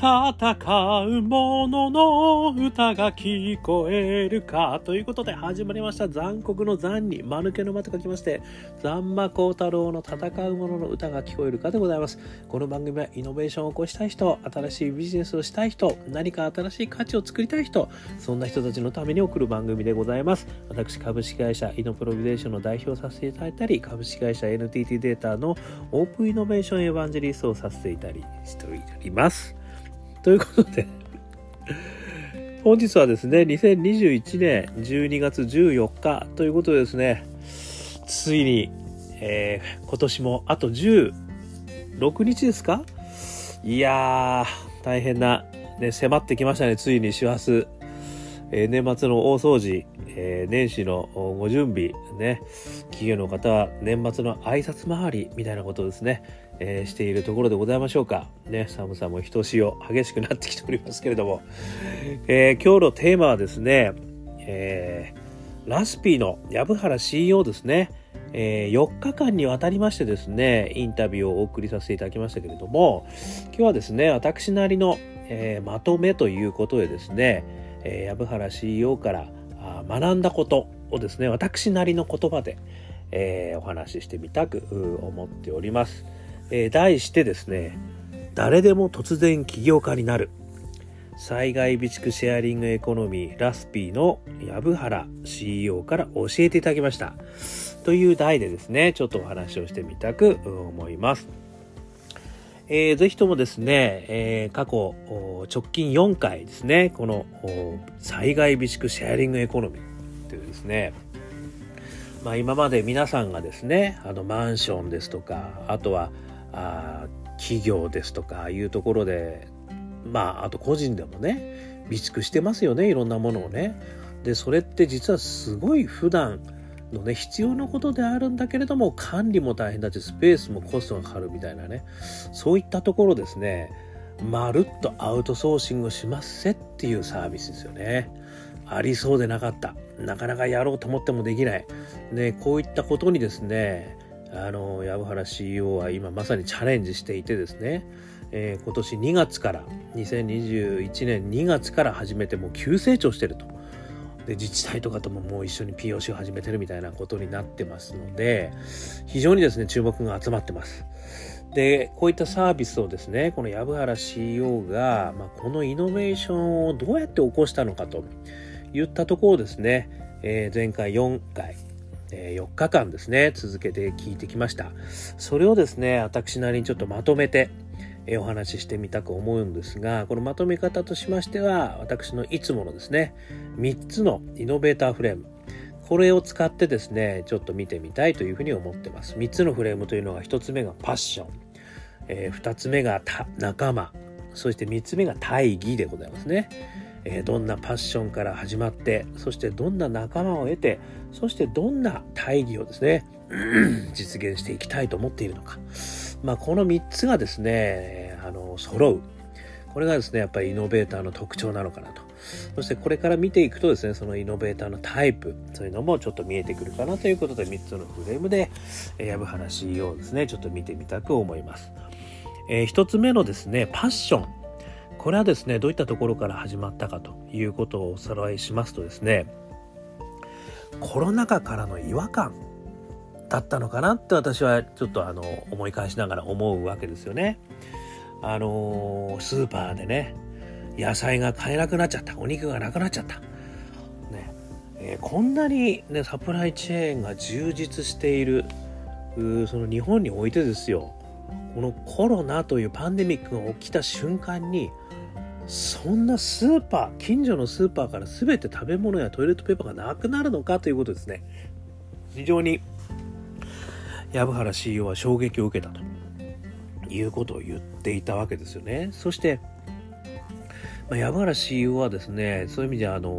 戦う者の歌が聞こえるか。ということで始まりました。残酷の残に、間抜けの間と書きまして、残魔高太郎の戦う者の歌が聞こえるかでございます。この番組はイノベーションを起こしたい人、新しいビジネスをしたい人、何か新しい価値を作りたい人、そんな人たちのために送る番組でございます。私、株式会社イノプロビゼーションの代表をさせていただいたり、株式会社 NTT データのオープンイノベーションエヴァンジェリストをさせていたりしております。ということで本日はですね、2021年12月14日ということでですね、ついに、えー、今年もあと16日ですか？いやー、大変な、ね、迫ってきましたね、ついに師走。えー、年末の大掃除、えー、年始のご準備、ね、企業の方は年末の挨拶回りみたいなことですね、えー、しているところでございましょうか。ね、寒さもひとしお激しくなってきておりますけれども、えー、今日のテーマはですね、えー、ラスピーの藪原 CEO ですね、えー、4日間にわたりましてですね、インタビューをお送りさせていただきましたけれども、今日はですね、私なりの、えー、まとめということでですね、えー、藪原 CEO から学んだことをですね、私なりの言葉で、えー、お話ししてみたく思っております。えー、題してですね、誰でも突然起業家になる。災害備蓄シェアリングエコノミーラスピーの藪原 CEO から教えていただきました。という題でですね、ちょっとお話をしてみたく思います。えー、ぜひともですね、えー、過去直近4回ですね、この災害備蓄シェアリングエコノミーというですね、まあ、今まで皆さんがですねあのマンションですとかあとはあ企業ですとかいうところでまああと個人でもね備蓄してますよねいろんなものをね。でそれって実はすごい普段のね必要なことであるんだけれども管理も大変だしスペースもコストがかかるみたいなねそういったところですねまるっとアウトソーシングしますせっていうサービスですよね。ありそうでなかった。なかなかやろうと思ってもできない。ね、こういったことにですね、あの、藪原 CEO は今まさにチャレンジしていてですね、えー、今年2月から、2021年2月から始めてもう急成長してると。で、自治体とかとももう一緒に POC を始めてるみたいなことになってますので、非常にですね、注目が集まってます。で、こういったサービスをですね、この藪原 CEO が、まあ、このイノベーションをどうやって起こしたのかといったところをですね、えー、前回4回、え、4日間ですね、続けて聞いてきました。それをですね、私なりにちょっとまとめて、お話ししてみたく思うんですが、このまとめ方としましては、私のいつものですね、3つのイノベーターフレーム、これを使ってですね、ちょっと見てみたいというふうに思ってます。3つのフレームというのが、1つ目がパッション、え、2つ目が仲間、そして3つ目が大義でございますね。え、どんなパッションから始まってそしてどんな仲間を得てそしてどんな大義をですね 実現していきたいと思っているのか、まあ、この3つがですねあの揃う。これがですねやっぱりイノベーターの特徴なのかなと。そしてこれから見ていくとですねそのイノベーターのタイプそういうのもちょっと見えてくるかなということで3つのフレームで藪原 CEO をですねちょっと見てみたく思います、えー、1つ目のですねパッション。これはですねどういったところから始まったかということをおさらいしますとですねコロナ禍からの違和感だったのかなって私はちょっとあの思い返しながら思うわけですよね。あのー、スーパーでね野菜が買えなくなっちゃったお肉がなくなっちゃった。ねえー、こんなに、ね、サプライチェーンが充実しているその日本においてですよこのコロナというパンデミックが起きた瞬間にそんなスーパー近所のスーパーから全て食べ物やトイレットペーパーがなくなるのかということですね。非常に藪原 CEO は衝撃を受けたということを言っていたわけですよね。そして、ま、藪原 CEO はですねそういう意味であの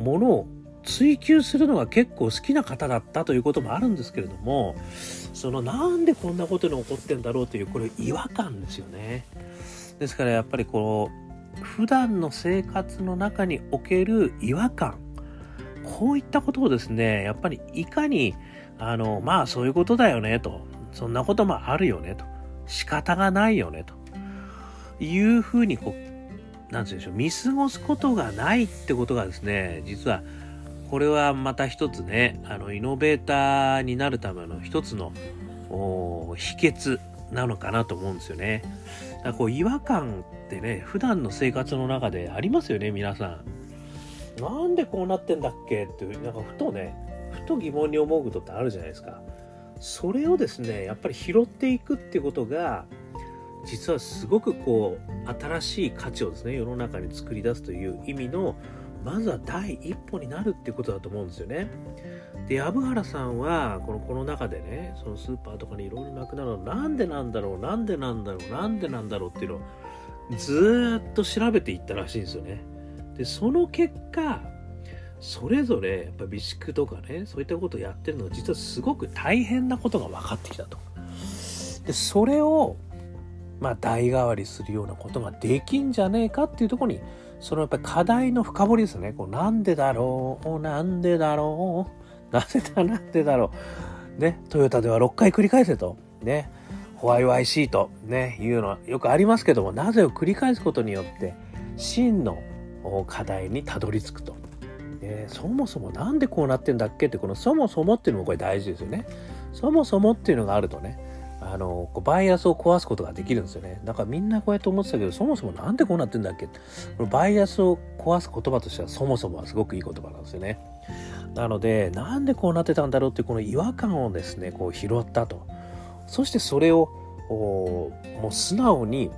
ものを追求するのが結構好きな方だったということもあるんですけれどもそのなんでこんなことに起こってんだろうというこれ違和感ですよね。ですからやっぱりこの普段の生活の中における違和感。こういったことをですねやっぱりいかにあのまあそういうことだよねと。そんなこともあるよねと。仕方がないよねと。いうふうにこうなんて言うんでしょう、見過ごすことがないってことがですね、実は、これはまた一つね、あの、イノベーターになるための一つの秘訣なのかなと思うんですよね。だからこう違和感ってね、普段の生活の中でありますよね、皆さん。なんでこうなってんだっけっていう、なんかふとね、ふと疑問に思うことってあるじゃないですか。それをですね、やっぱり拾っていくってことが、実はすごくこう、新しい価値をですね、世の中に作り出すという意味の、まずは第一歩になるっていうことだと思うんですよね。で、藪原さんは、この、この中でね、そのスーパーとかにいろいろなくなるのなんでなんだろう、なんでなんだろう、なんでなんだろうっていうのをずっと調べていったらしいんですよね。で、その結果、それぞれやっぱ備蓄とかね、そういったことをやってるのは実はすごく大変なことが分かってきたと。で、それを、まあ代替わりするようなことができんじゃねえかっていうとこに、そのやっぱ課題の深掘りですね。こうなんでだろう、なんでだろう、なぜだなんでだろう。ね、トヨタでは6回繰り返せと。ね、ホワイワイシート、ね、いうのはよくありますけども、なぜを繰り返すことによって、真の課題にたどり着くと。ね、そもそもなんでこうなってんだっけって、このそもそもっていうのもこれ大事ですよね。そもそもっていうのがあるとね、あの、こうバイアスを壊すことができるんですよね。だからみんなこうやって思ってたけど、そもそもなんでこうなってんだっけこのバイアスを壊す言葉としてはそもそもはすごくいい言葉なんですよね。なので、なんでこうなってたんだろうってこの違和感をですね、こう拾ったと。そしてそれを、もう素直に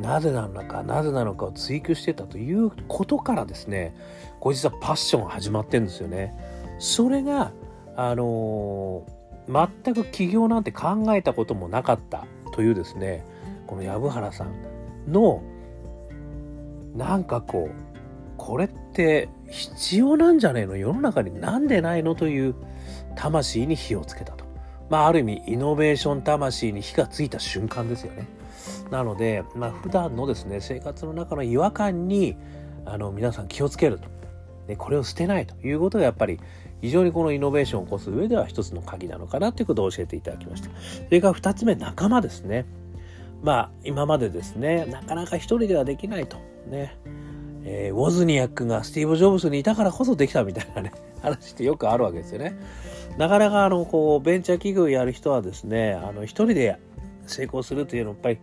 なぜなのか、なぜなのかを追求してたということからですね、これ実はパッション始まってるんですよね。それが、あのー、全く起業なんて考えたこともなかったというですね、この藪原さんの、なんかこう、これって必要なんじゃねえの？世の中になんでないの？という魂に火をつけたと。まあある意味イノベーション魂に火がついた瞬間ですよね。なので、まあ普段のですね、生活の中の違和感にあの皆さん気をつけると。で、これを捨てないということがやっぱり非常にこのイノベーションを起こす上では一つの鍵なのかなということを教えていただきました。それから二つ目、仲間ですね。まあ今までですね、なかなか一人ではできないと。ね。えー、ウォズニアックがスティーブ・ジョブズにいたからこそできたみたいなね、話ってよくあるわけですよね。なかなかあの、こう、ベンチャー企業やる人はですね、あの、一人で成功するというのはやっぱり、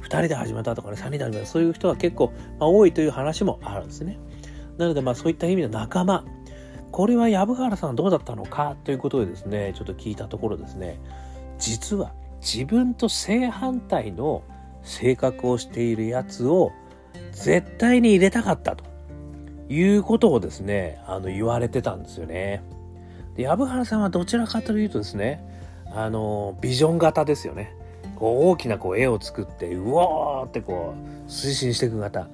二人で始めたとかね、三人で始めた、そういう人は結構、まあ、多いという話もあるんですね。なので、まあそういった意味の仲間、これは藪原さんどうだったのかということでですね、ちょっと聞いたところですね、実は自分と正反対の性格をしているやつを絶対に入れたかったということをですね、あの言われてたんですよね。で、藪原さんはどちらかというとですね、あの、ビジョン型ですよね。こう大きなこう絵を作って、うおーってこう推進していく型。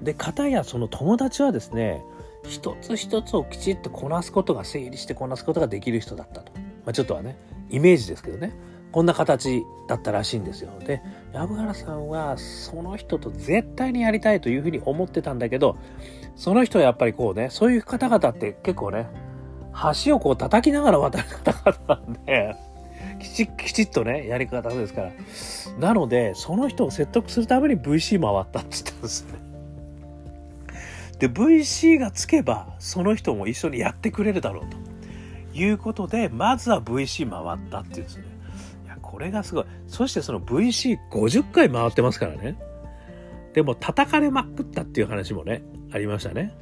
で、方やその友達はですね、一つ一つをきちっとこなすことが整理してこなすことができる人だったと。まあ、ちょっとはね、イメージですけどね。こんな形だったらしいんですよ。で、藪原さんはその人と絶対にやりたいというふうに思ってたんだけど、その人はやっぱりこうね、そういう方々って結構ね、橋をこう叩きながら渡る方々なんで、きちきちっとね、やり方ですから。なので、その人を説得するために VC 回ったって言ったんですね。で、VC がつけば、その人も一緒にやってくれるだろうということで、まずは VC 回ったっていうんですね。これがすごい。そしてその VC50 回回ってますからね。でも叩かれまくったっていう話もね、ありましたね。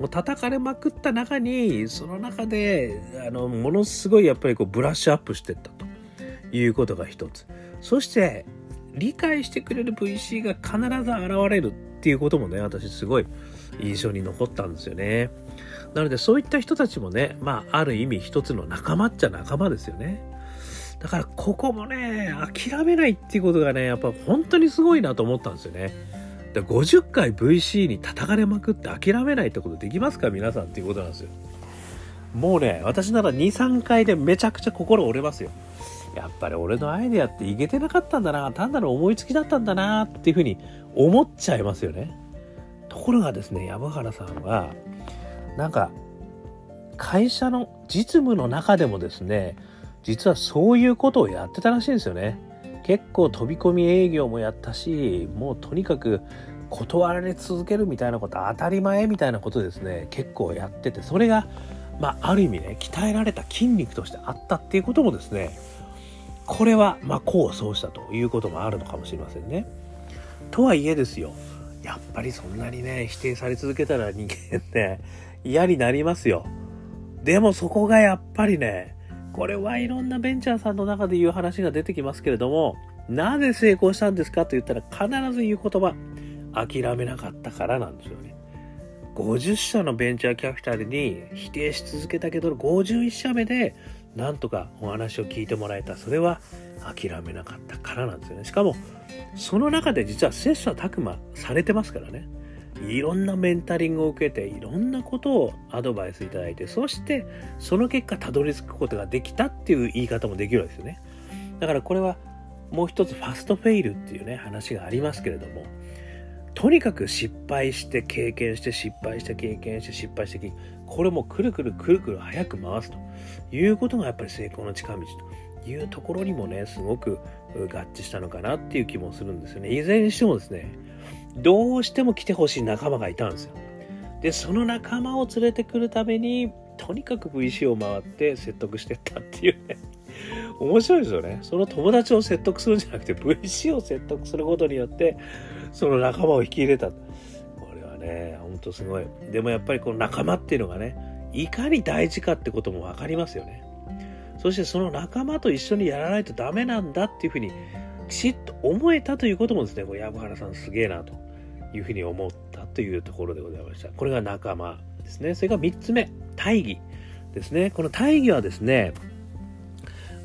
もう叩かれまくった中に、その中で、あの、ものすごいやっぱりこうブラッシュアップしてったということが一つ。そして、理解してくれる VC が必ず現れるっていうこともね、私すごい印象に残ったんですよね。なのでそういった人たちもね、まあある意味一つの仲間っちゃ仲間ですよね。だからここもね、諦めないっていうことがね、やっぱ本当にすごいなと思ったんですよね。で50回 VC に叩かれまくって諦めないってことできますか皆さんっていうことなんですよ。もうね、私なら2、3回でめちゃくちゃ心折れますよ。やっぱり俺のアイデアっていけてなかったんだな、単なる思いつきだったんだなっていうふうに思っちゃいますよね。ところがですね、山原さんは、なんか、会社の実務の中でもですね、実はそういうことをやってたらしいんですよね。結構飛び込み営業もやったし、もうとにかく断られ続けるみたいなこと当たり前みたいなことですね結構やっててそれがまあある意味ね鍛えられた筋肉としてあったっていうこともですねこれはまあ功を奏したということもあるのかもしれませんね。とはいえですよやっぱりそんなにね否定され続けたら人間って嫌になりますよ。でもそこがやっぱりねこれはいろんなベンチャーさんの中で言う話が出てきますけれどもなぜ成功したんですかと言ったら必ず言う言葉諦めなかったからなんですよね。50社のベンチャーキャピタルに否定し続けたけど51社目でなんとかお話を聞いてもらえた。それは諦めなかったからなんですよね。しかもその中で実は切磋琢磨されてますからね。いろんなメンタリングを受けていろんなことをアドバイスいただいてそしてその結果たどり着くことができたっていう言い方もできるわけですよね。だからこれはもう一つファストフェイルっていうね話がありますけれどもとにかく失敗して経験して失敗して経験して失敗してこれもくるくるくるくる早く回すということがやっぱり成功の近道というところにもねすごく合致したのかなっていう気もするんですよね。いずれにしてもですねどうしても来てほしい仲間がいたんですよ。でその仲間を連れてくるためにとにかく VC を回って説得してったっていうね。面白いですよね。その友達を説得するんじゃなくて VC を説得することによってその仲間を引き入れた。これはねほんとすごい。でもやっぱりこの仲間っていうのがねいかに大事かってことも分かりますよね。そしてその仲間と一緒にやらないとダメなんだっていうふうにきちっと思えたということもですねこれ藪原さんすげえなというふうに思ったというところでございました。これが仲間ですね。それから3つ目大義ですね。この大義はですね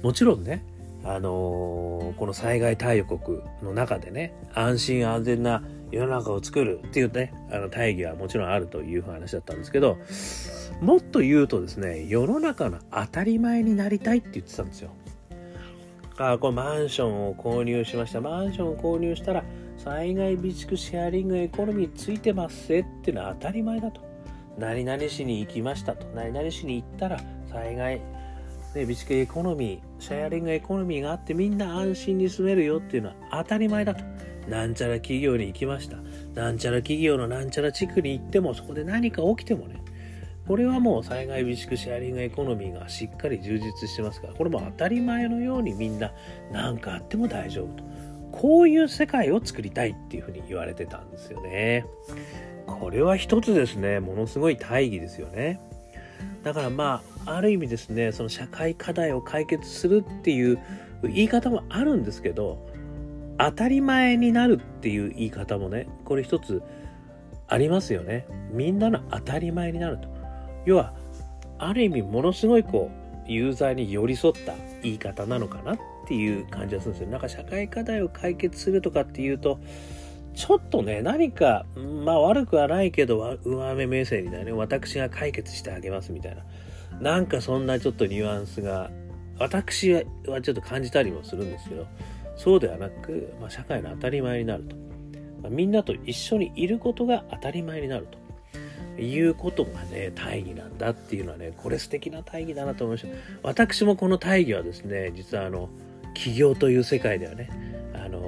もちろんねあのー、この災害対応国の中でね、安心安全な世の中を作るっていうね、あの大義はもちろんあるという話だったんですけど、もっと言うとですね、世の中の当たり前になりたいって言ってたんですよ。あこれマンションを購入しました。マンションを購入したら、災害備蓄シェアリングエコノミーついてますぜっていうのは当たり前だと。何々しに行きましたと。何々しに行ったら災害ね、備蓄エコノミー、シェアリングエコノミーがあってみんな安心に住めるよっていうのは当たり前だと。なんちゃら企業に行きました。なんちゃら企業のなんちゃら地区に行ってもそこで何か起きてもね、これはもう災害備蓄シェアリングエコノミーがしっかり充実してますから、これも当たり前のようにみんな何かあっても大丈夫と。こういう世界を作りたいっていうふうに言われてたんですよね。これは一つですね、ものすごい大義ですよね。だからまあある意味ですねその社会課題を解決するっていう言い方もあるんですけど当たり前になるっていう言い方もねこれ一つありますよね。みんなの当たり前になると。要はある意味ものすごいこうユーザーに寄り添った言い方なのかなっていう感じがするんですよ。なんか社会課題を解決するとかっていうとちょっとね、何か、まあ悪くはないけど、上目目線にだね、私が解決してあげますみたいな。なんかそんなちょっとニュアンスが、私はちょっと感じたりもするんですけど、そうではなく、まあ、社会の当たり前になると。まあ、みんなと一緒にいることが当たり前になると。いうことがね、大義なんだっていうのはね、これ素敵な大義だなと思いました。私もこの大義はですね、実はあの、起業という世界ではね、あの、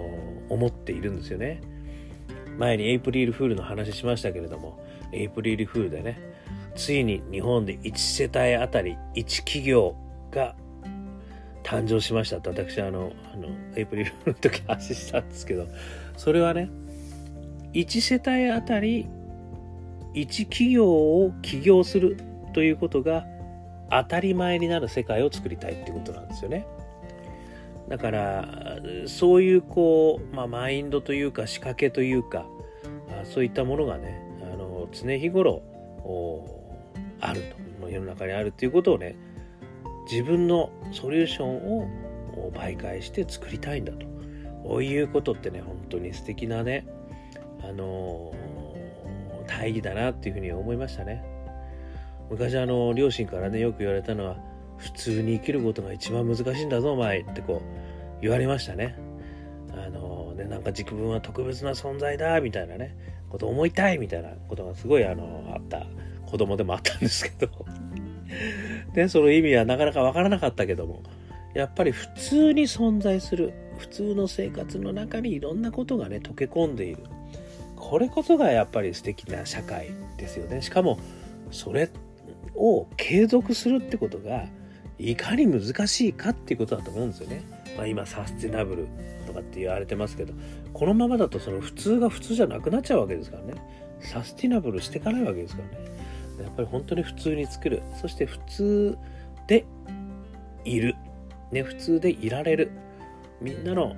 思っているんですよね。前にエイプリルフールの話しましたけれども、エイプリルフールでね、ついに日本で1世帯あたり1企業が誕生しましたって私あの、あの、エイプリルフールの時話したんですけど、それはね、1世帯あたり1企業を起業するということが当たり前になる世界を作りたいっていうことなんですよね。だからそういうこう、まあ、マインドというか仕掛けというかそういったものがねあの常日頃あると世の中にあるということをね自分のソリューションを媒介して作りたいんだと。こういうことってね本当に素敵なねあの大義だなっていうふうに思いましたね。昔あの両親からねよく言われたのは普通に生きることが一番難しいんだぞお前ってこう言われましたね。あのねなんか自分は特別な存在だみたいなねこと思いたいみたいなことがすごいあのあった。子供でもあったんですけど。でその意味はなかなか分からなかったけどもやっぱり普通に存在する普通の生活の中にいろんなことがね溶け込んでいる。これこそがやっぱり素敵な社会ですよね。しかもそれを継続するってことがいかに難しいかっていうことだと思うんですよね。まあ、今サスティナブルとかって言われてますけどこのままだとその普通が普通じゃなくなっちゃうわけですからね。サスティナブルしていかないわけですからね。やっぱり本当に普通に作る。そして普通でいる、ね、普通でいられる。みんなの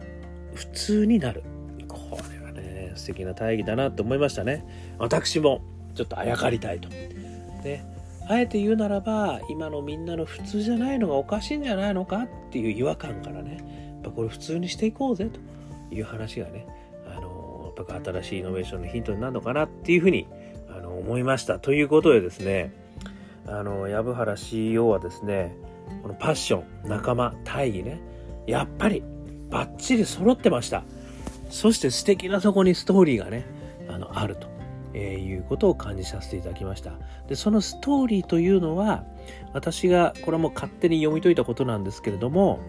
普通になる。これはね素敵な大義だなと思いましたね。私もちょっとあやかりたいと。ねあえて言うならば今のみんなの普通じゃないのがおかしいんじゃないのかっていう違和感からねやっぱこれ普通にしていこうぜと。いう話がねあのやっぱ新しいイノベーションのヒントになるのかなっていうふうに思いましたということでですねあの藪原 CEO はですねこのパッション仲間大義ねやっぱりバッチリ揃ってましたそして素敵なそこにストーリーがねあのあるとえー、いうことを感じさせていただきました。で、そのストーリーというのは、私が、これはもう勝手に読み解いたことなんですけれども、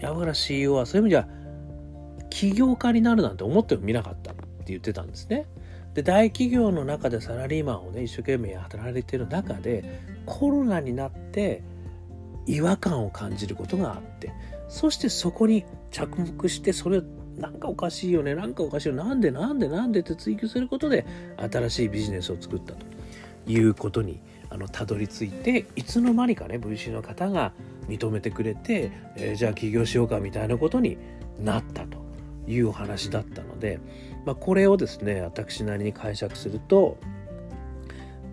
山原 CEO はそういう意味じゃ、起業家になるなんて思ってもみなかったって言ってたんですね。で、大企業の中でサラリーマンをね、一生懸命働いてる中で、コロナになって違和感を感じることがあって、そしてそこに着目して、それなんかおかしいよねなんかおかしいよなんでなんでなんでって追求することで新しいビジネスを作ったということにあのたどり着いていつの間にかね VC の方が認めてくれて、えー、じゃあ起業しようかみたいなことになったというお話だったので、まあ、これをですね私なりに解釈すると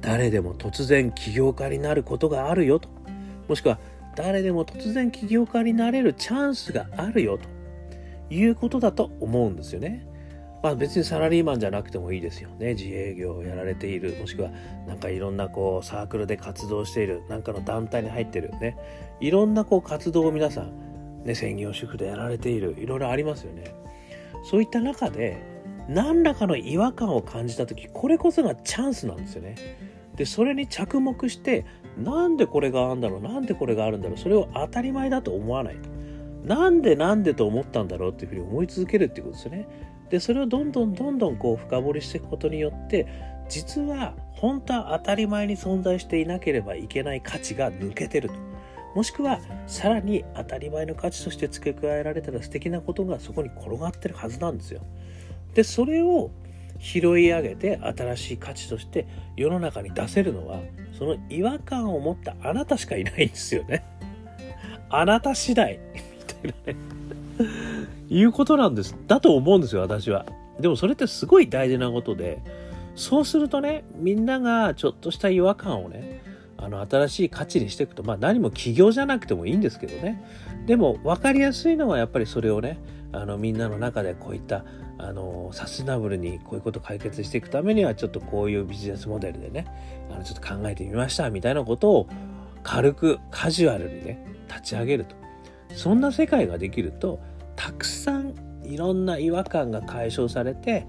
誰でも突然起業家になることがあるよともしくは誰でも突然起業家になれるチャンスがあるよということだと思うんですよね。まあ別にサラリーマンじゃなくてもいいですよね。自営業をやられている、もしくはなんかいろんなこうサークルで活動している、なんかの団体に入ってるね。いろんなこう活動を皆さん、ね、専業主婦でやられている、いろいろありますよね。そういった中で、何らかの違和感を感じた時、これこそがチャンスなんですよね。で、それに着目して、なんでこれがあるんだろう、なんでこれがあるんだろう、それを当たり前だと思わないと。なんでなんでと思ったんだろうっていうふうに思い続けるっていうことですよね。でそれをどんどんどんどんこう深掘りしていくことによって実は本当は当たり前に存在していなければいけない価値が抜けてると。もしくはさらに当たり前の価値として付け加えられたら素敵なことがそこに転がってるはずなんですよ。でそれを拾い上げて新しい価値として世の中に出せるのはその違和感を持ったあなたしかいないんですよね。あなた次第いうことなんです。だと思うんですよ、私は。でもそれってすごい大事なことで、そうするとね、みんながちょっとした違和感をね、あの、新しい価値にしていくと、まあ何も起業じゃなくてもいいんですけどね。でも分かりやすいのはやっぱりそれをね、あの、みんなの中でこういった、あの、サステナブルにこういうことを解決していくためには、ちょっとこういうビジネスモデルでね、あの、ちょっと考えてみました、みたいなことを軽くカジュアルにね、立ち上げると。そんな世界ができるとたくさんいろんな違和感が解消されて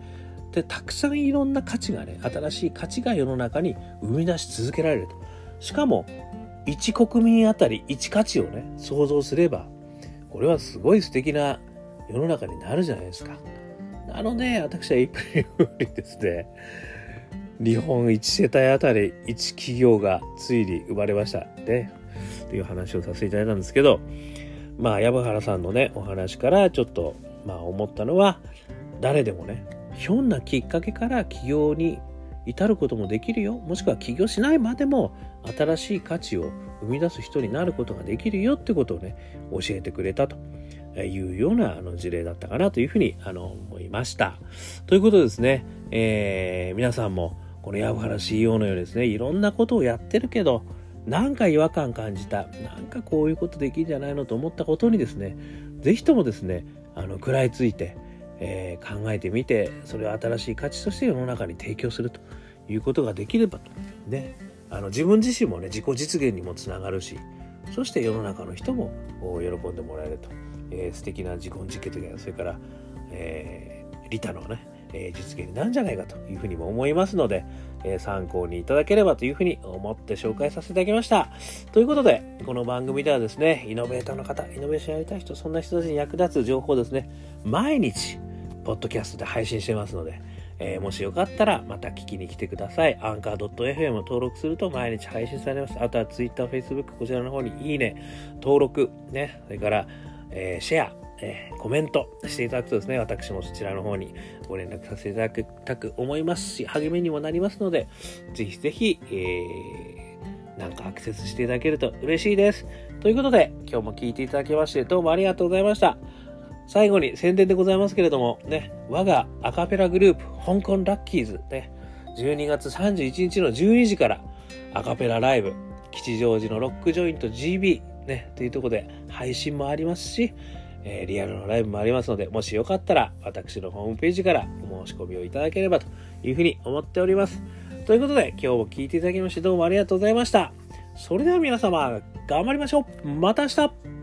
でたくさんいろんな価値がね新しい価値が世の中に生み出し続けられるとしかも1国民あたり1価値をね想像すればこれはすごい素敵な世の中になるじゃないですかなので私は一分にですね。日本1世帯あたり1企業がついに生まれました。ね。という話をさせていただいたんですけどまあ、山原さんのね、お話からちょっと、まあ、思ったのは、誰でもね、ひょんなきっかけから起業に至ることもできるよ。もしくは起業しないまでも新しい価値を生み出す人になることができるよってことをね、教えてくれたと。いうようなあの事例だったかなというふうにあの思いました。ということですね、えー、皆さんもこの山原 CEO のようにですね、いろんなことをやってるけど、なんか違和感感じた、なんかこういうことできるんじゃないのと思ったことにですね、ぜひともですね、あの、食らいついて、えー、考えてみて、それを新しい価値として世の中に提供するということができればと。ね。あの、自分自身もね、自己実現にもつながるし、そして世の中の人も喜んでもらえると。えー、素敵な自己実現というか、それから、えー、利他のね、えー、実現になるんじゃないかというふうにも思いますので、えー、参考にいただければというふうに思って紹介させていただきました。ということで、この番組ではですね、イノベーターの方、イノベーションやりたい人、そんな人たちに役立つ情報ですね、毎日、ポッドキャストで配信してますので、えー、もしよかったらまた聞きに来てください。アンカー .fm を登録すると毎日配信されます。あとは Twitter、Facebook こちらの方にいいね、登録、ね、それから、えー、シェア、えー、コメントしていただくとですね、私もそちらの方にご連絡させていただきたく思いますし、励みにもなりますので、ぜひぜひ、えー、なんかアクセスしていただけると嬉しいです。ということで、今日も聞いていただきましてどうもありがとうございました。最後に宣伝でございますけれども、ね、我がアカペラグループ、香港ラッキーズ、ね、12月31日の12時からアカペラライブ、吉祥寺のロックジョイント GB、ね、というところで配信もありますし、えー、リアルのライブもありますので、もしよかったら私のホームページからお申し込みをいただければというふうに思っております。ということで、今日も聴いていただきましてどうもありがとうございました。それでは皆様、頑張りましょうまた明日